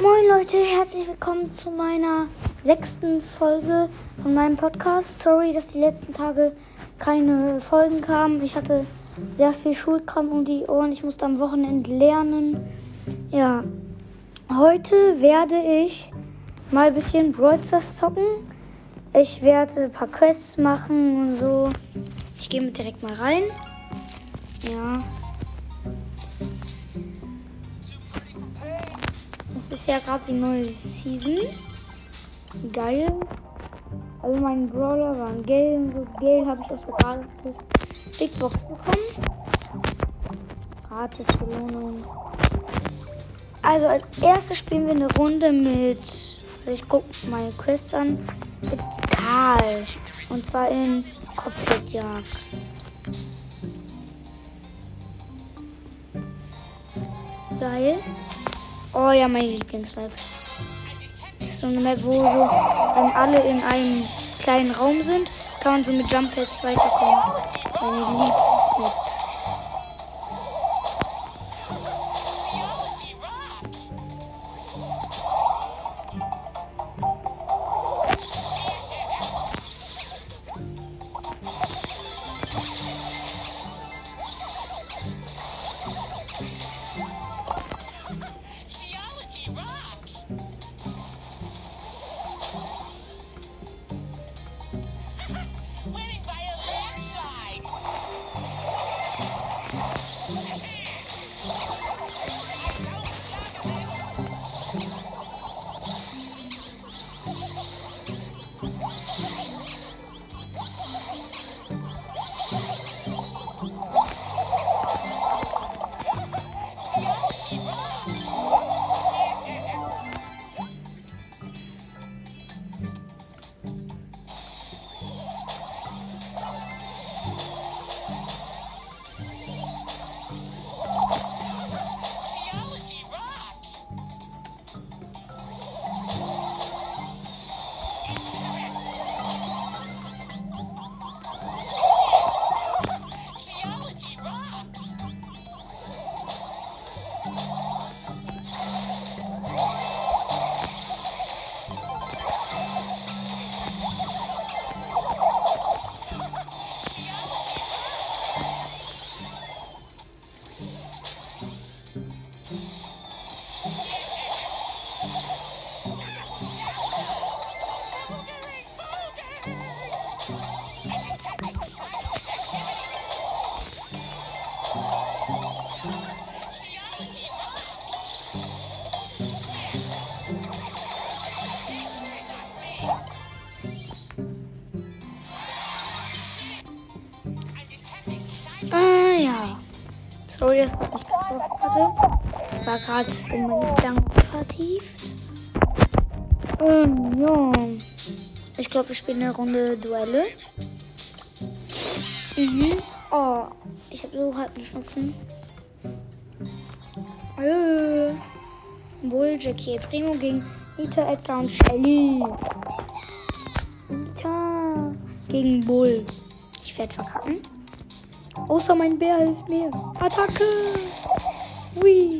Moin Leute, herzlich willkommen zu meiner sechsten Folge von meinem Podcast. Sorry, dass die letzten Tage keine Folgen kamen. Ich hatte sehr viel Schulkram um die Ohren. Ich musste am Wochenende lernen. Ja, heute werde ich mal ein bisschen Brawl zocken. Ich werde ein paar Quests machen und so. Ich gehe direkt mal rein. Ja. Ist ja gerade die neue Season. Geil. Also meine Brawler waren Gale und so. Gale habe ich aus der Gratis Big Box bekommen. Gratis Belohnung. Also als erstes spielen wir eine Runde mit. Ich gucke meine Quests an. Mit Karl. Und zwar in Kopfgeldjagd. Geil. Oh ja, meine Lieblingsmap. Das ist so eine Map, wo so, wenn alle in einem kleinen Raum sind, kann man so mit Jump Pads weiterkommen. Meine Lieblingsmap. War gerade in meine Gedanken vertieft. Ähm, ja. Ich glaube, wir spielen eine Runde Duelle. Mhm. Oh, ich habe so halb einen Schnupfen. Hallo. Bull, Jackie, Primo gegen Nita, Edgar und Shelly. Nita gegen Bull. Ich werde verkacken. Außer mein Bär hilft mir. Attacke! Hui!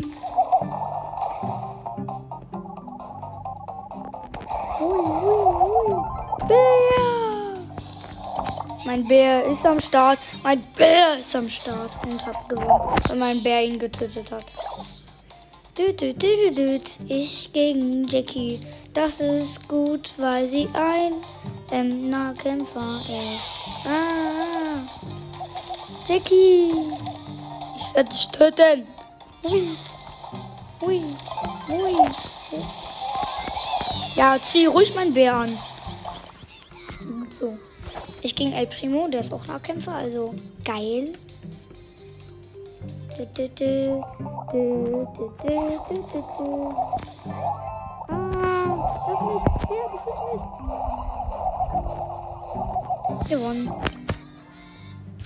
Mein Bär ist am Start. Mein Bär ist am Start und hat gewonnen, weil mein Bär ihn getötet hat. Ich gegen Jackie. Das ist gut, weil sie ein ähm, Nahkämpfer ist. Ah. Jackie! Ich werde dich töten! Hui! Hui! Hui! Ja, zieh ruhig mein Bär an. Ich gegen El Primo, der ist auch Nahkämpfer, also geil. Ah, das nicht. Ja, das ist nicht. Gewonnen.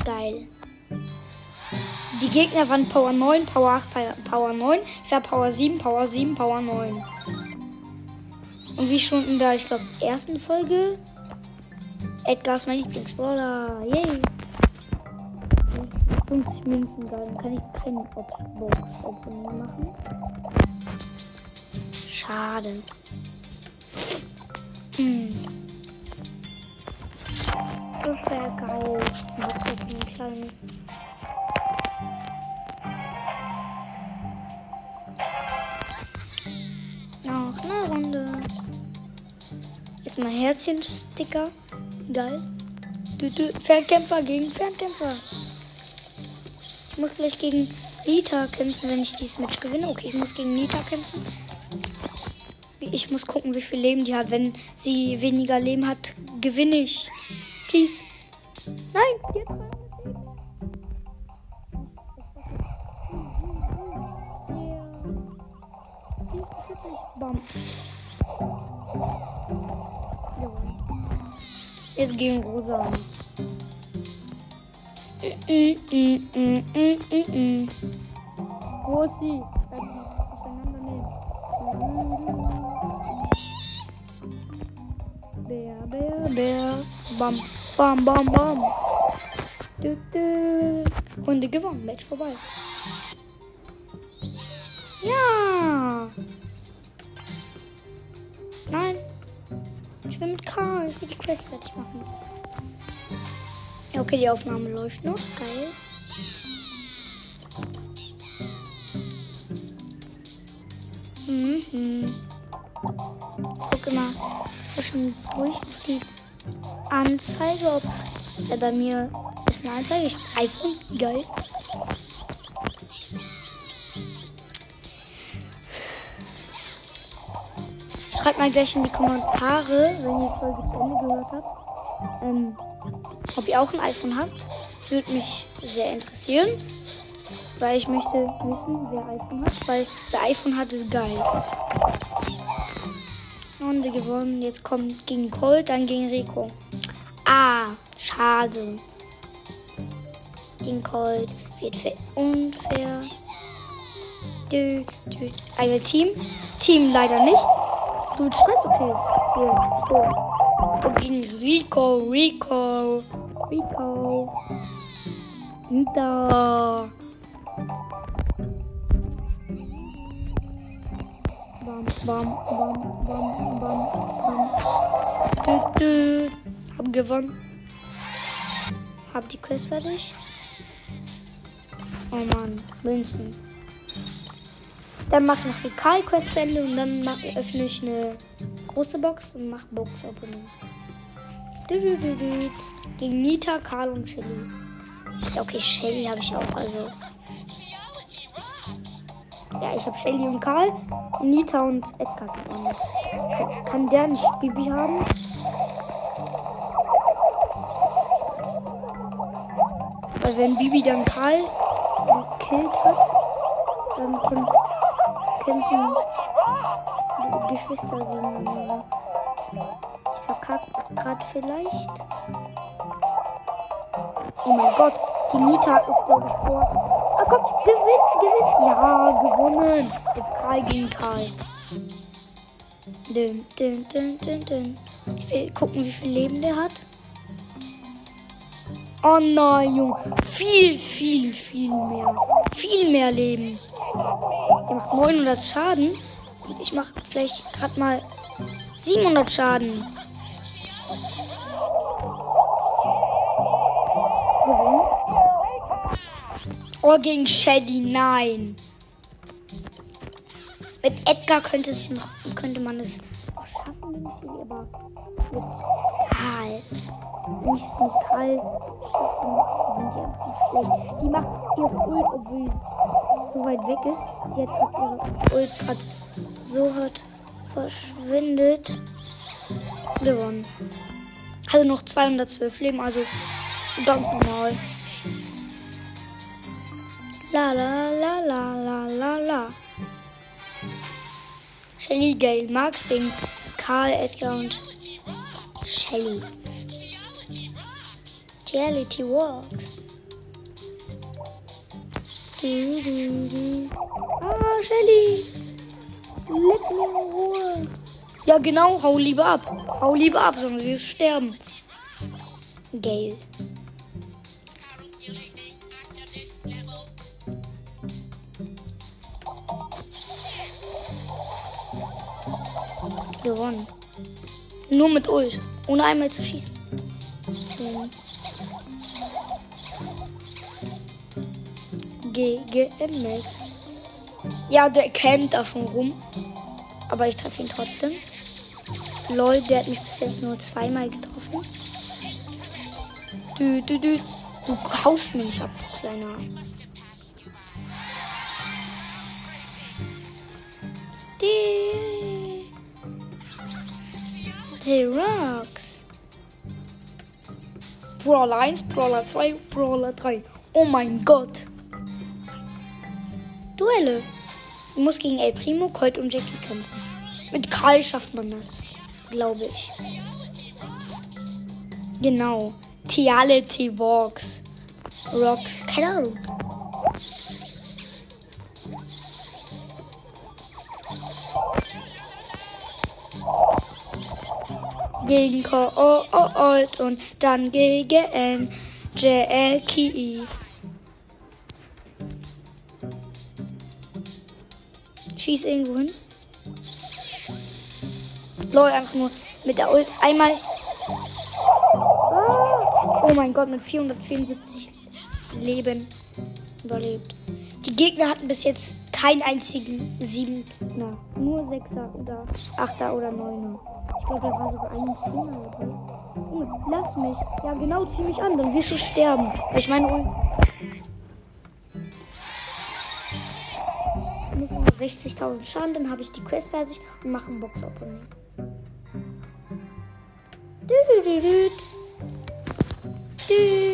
Geil. Die Gegner waren Power 9, Power 8, Power 9. Ich war Power 7, Power 7, Power 9. Und wie schon in der, ich glaube, ersten Folge Edgar ist mein Lieblingsbrawler. Yay. 50 Münzen, geil. Dann kann ich keinen Box Opening machen. Schade. Hm. Das wäre geil. Noch ein kleines. Noch eine Runde. Jetzt mal Herzchen-Sticker. Geil. Du, du, Fernkämpfer gegen Fernkämpfer. Ich muss gleich gegen Nita kämpfen, wenn ich dieses Match gewinne. Okay, ich muss gegen Nita kämpfen. Ich muss gucken, wie viel Leben die hat. Wenn sie weniger Leben hat, gewinne ich. Please. Gegen Rosa. Wo ist sie? Bär, Bär, Bär. Bam, bam, bam, bam. Du, du. Runde gewonnen. Match vorbei. Karl. Ich die Quest fertig machen. Ja, okay, die Aufnahme läuft noch. Geil. Mhm. Guck immer zwischendurch auf die Anzeige, ob äh, bei mir ist eine Anzeige. Ich habe iPhone. Geil. Schreibt mal gleich in die Kommentare, wenn ihr die Folge zu Ende gehört habt, ähm, ob ihr auch ein iPhone habt. Das würde mich sehr interessieren. Weil ich möchte wissen, wer iPhone hat. Weil wer iPhone hat, ist geil. Runde gewonnen. Jetzt kommt gegen Colt, dann gegen Rico. Ah, schade. Gegen Colt wird unfair. Dö, dö. Eine Team. Team leider nicht. Du mit Stress? Okay. Hier, so. Und gegen Rico, Rico, Rico. Da. Bam, bam, bam, bam, bam, bam. Dü, dü. Hab gewonnen. Hab die Quest fertig. Oh Mann, Münzen. Dann mach noch die Kai-Quest zu Ende und dann mach, öffne ich eine große Box und mach Box-Opening. Gegen Nita, Karl und Shelly. Okay, Shelly habe ich auch, also. Ja, ich habe Shelly und Karl. Nita und Edgar sind auch nicht. Kann, kann der nicht Bibi haben? Weil wenn Bibi dann Karl gekillt hat, dann kämpft, kämpfen Geschwister gegeneinander. Ich verkackt gerade vielleicht. Oh mein Gott, die Nita ist glaube ich vor. Ah komm, gewinn, gewinn. Ja, gewonnen. Jetzt Karl gegen Karl. Dün, dün, dün, dün, dün. Ich will gucken, wie viel Leben der hat. Oh nein, Junge. Viel, viel, viel mehr. Viel mehr Leben. Der macht 900 Schaden. Ich mache vielleicht gerade mal 700 Schaden. Oh, gegen Shelly, nein. Mit Edgar könnte, es noch, könnte man es noch schaffen, aber mit Karl. Wenn ich es mit Karl schaffe, sind die einfach schlecht. Die macht ihre Ult, obwohl so weit weg ist. Sie hat gerade ihre Ult so hart verschwindet. Gewonnen. Hatte noch 212 Leben, also ganz normal. La la la la la la la. Shelly, Gale, Max gegen Karl, Edgar und Shelly. Reality Walks. Ah, Shelly. Leck mir in Ruhe. Ja, genau, hau lieber ab. Hau lieber ab, sonst wirst du sterben. Gale. Gewonnen. Nur mit Ult. Ohne einmal zu schießen. Mhm. GGM Max. Ja, der campt da schon rum. Aber ich treffe ihn trotzdem. Lol, der hat mich bis jetzt nur zweimal getroffen. Du, du, du. Du kaufst mich ab, kleiner. Die. Die Rocks. Brawler 1, Brawler 2, Brawler 3. Oh mein Gott. Duelle. Ich muss gegen El Primo, Colt und Jackie kämpfen. Mit Karl schafft man das. Glaube ich. Genau. Tiality Walks. Rocks. Keine Ahnung. Gegen Colt und dann gegen Jackie. Schieß irgendwo hin. Lol, einfach nur mit der Ult einmal. Oh mein Gott, mit 474 Leben überlebt. Die Gegner hatten bis jetzt keinen einzigen Siebener. Nur Sechser oder Achter oder Neuner. Ich glaube, da war sogar ein Zehner dabei. Junge, lass mich. Ja, genau, zieh mich an, dann wirst du sterben. Ich meine, Ult. 60.000 Schaden, dann habe ich die Quest fertig und mache ein Box-Opening. Düdüdüdüd. Düd.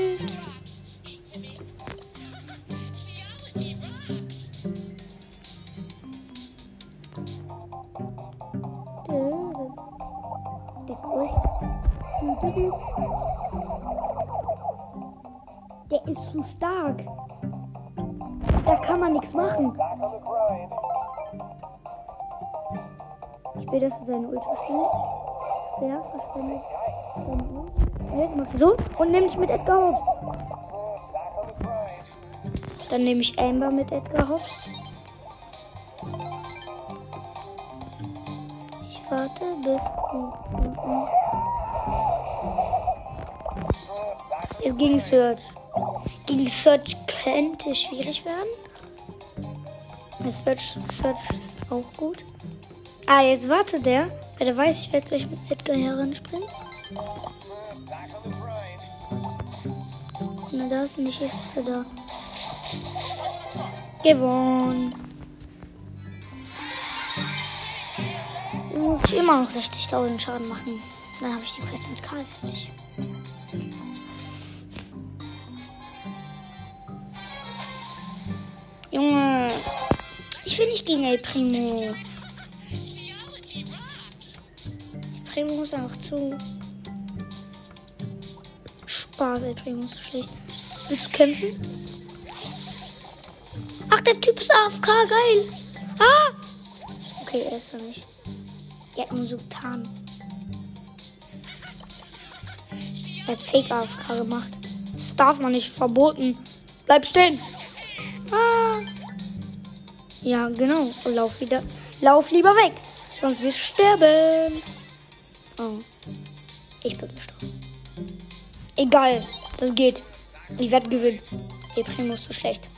So und nehme ich mit Edgar Hobbs. Dann nehme ich Amber mit Edgar Hobbs. Ich warte bis. Jetzt gegen Search. Gegen Search könnte schwierig werden. Search, Search ist auch gut. Ah, jetzt wartet der, weil der weiß, ich werde gleich mit Edgar heranspringen. Na, da ist nicht, ist er da. Gewonnen. Ich immer noch 60.000 Schaden machen. Dann habe ich die Quest mit Karl fertig. Junge, ich will nicht gegen El Primo. Primo ist einfach zu. Spaß, ey, Primo ist schlecht. Willst du kämpfen? Ach, der Typ ist AFK, geil. Ah! Okay, er ist er nicht. Er hat nur so getan. Er hat Fake AFK gemacht. Das darf man nicht verboten. Bleib stehen. Ah. Ja, genau. Lauf wieder. Lauf lieber weg. Sonst wirst du sterben. Oh. Ich bin gestorben. Egal. Das geht. Ich werde gewinnen. Der Primo ist zu schlecht.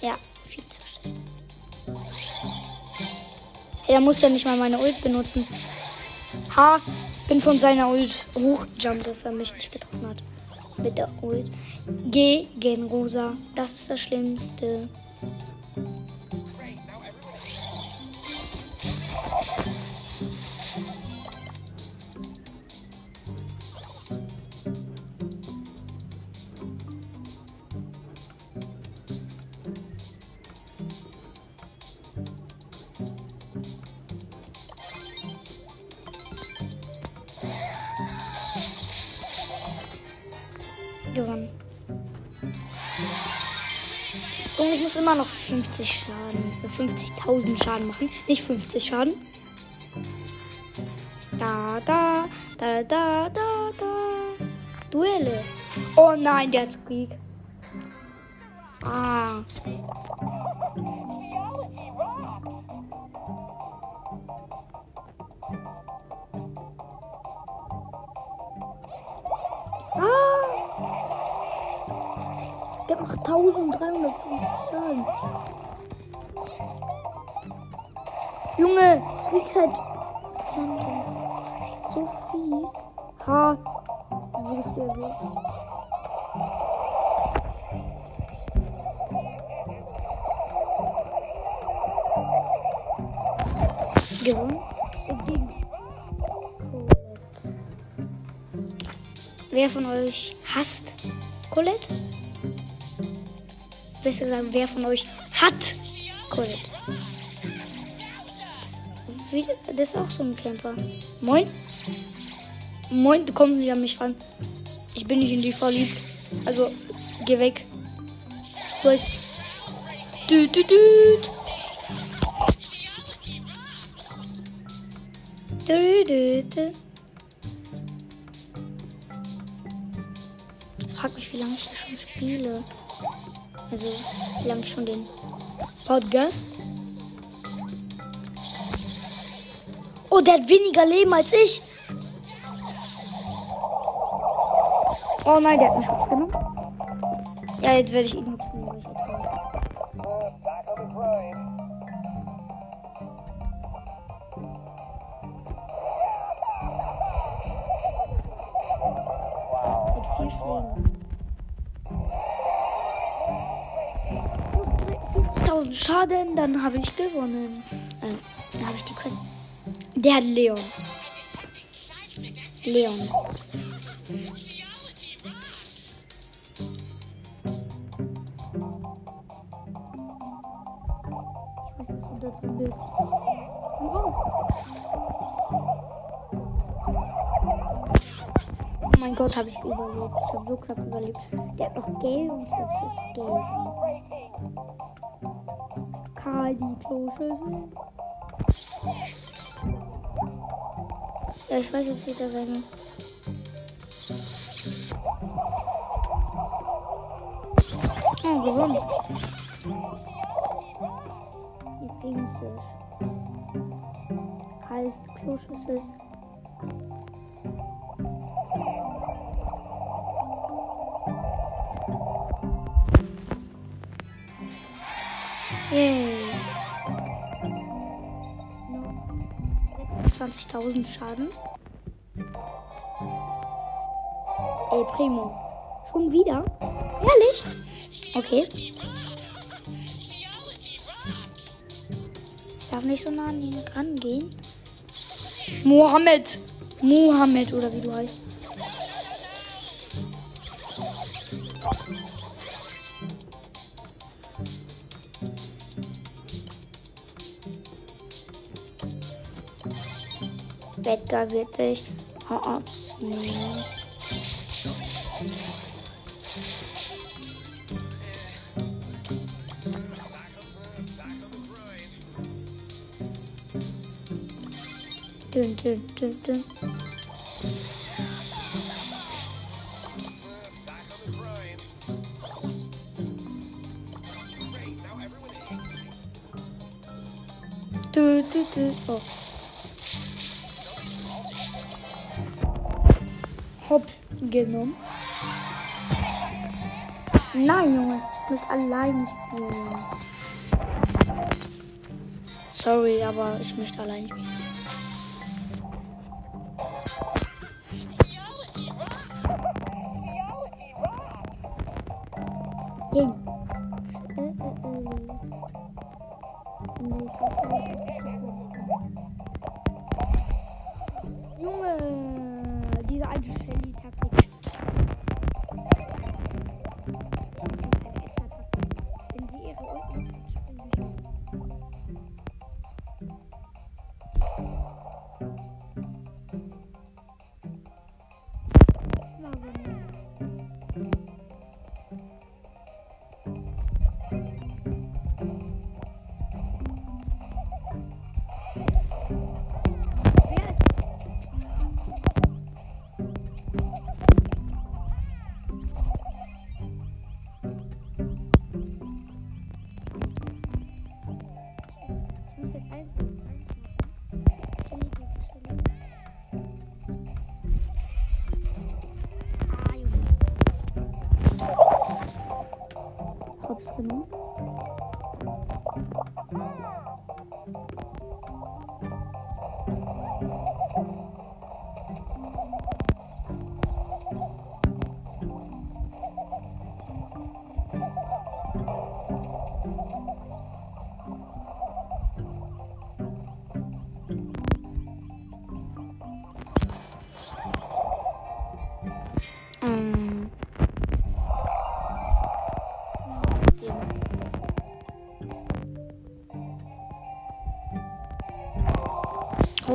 Ja, viel zu schlecht. Hey, er muss ja nicht mal meine Ult benutzen. Ha, bin von seiner Ult hochgejumpt, dass er mich nicht getroffen hat. Mit der Ult. Gegen Rosa. Das ist das Schlimmste. Gewonnen. Und ich muss immer noch 50 Schaden, 50.000 äh, Schaden machen, nicht 50 Schaden. Da, da, da, da, da, da. Duelle. Oh nein, der hat Squeak. Ah. Squeaks halt so fies. Ha, wurdest du erwischt. Gewonnen. Wer von euch hasst Colette? Besser gesagt, wer von euch hat Colette? Das, das ist auch so ein Camper. Moin. Moin, du kommst nicht an mich ran. Ich bin nicht in dich verliebt. Also, geh weg. Du weißt. Düt, düt, düt. Düt, düt, düt. frag mich, wie lange ich das schon spiele. Also, wie lange ich schon den Podcast. Oh, der hat weniger Leben als ich. Oh nein, der hat mich genommen. Ja, jetzt werde ich ihn nutzen. Schaden, dann habe ich gewonnen. Äh, da habe ich die Quest. Der hat Leon. Leon. Oh mein Gott, habe ich überlebt. Ich habe so knapp überlebt. Der hat noch Geld und ich habe Geld. Karl die Kloschüssel. Ja, ich weiß jetzt wieder seine. Oh, gewonnen. Die ist die Kloschüssel. Yay. 20.000 Schaden. Ey, Primo. Schon wieder? Ehrlich? Okay. Ich darf nicht so nah an ihn rangehen. Mohammed. Mohammed oder wie du heißt. Edgar wird dich hops nehmen. Dün, dün, dün, dün. Hops genommen. Nein, Junge, ich muss allein spielen. Sorry, aber ich möchte allein spielen.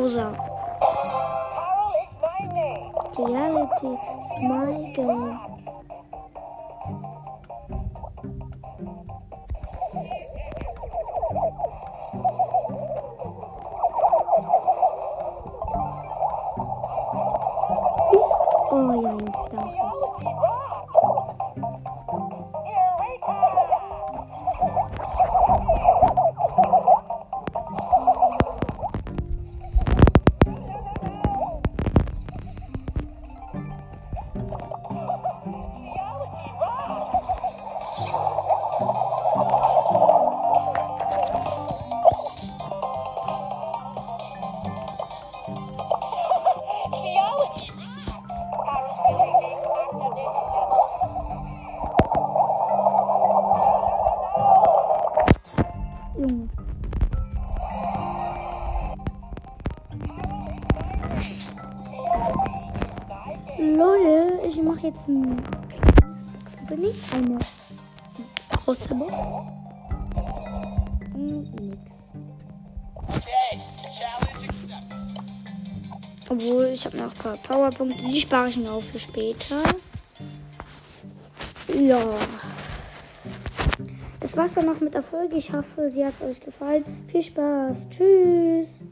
Rosa. Junge. Leute, ich mache jetzt ein Opening. Eine große Box. Nix. Obwohl, ich habe noch ein paar Powerpunkte. Die spare ich mir auf für später. Ja. Das war's dann noch mit der Folge. Ich hoffe, sie hat euch gefallen. Viel Spaß. Tschüss.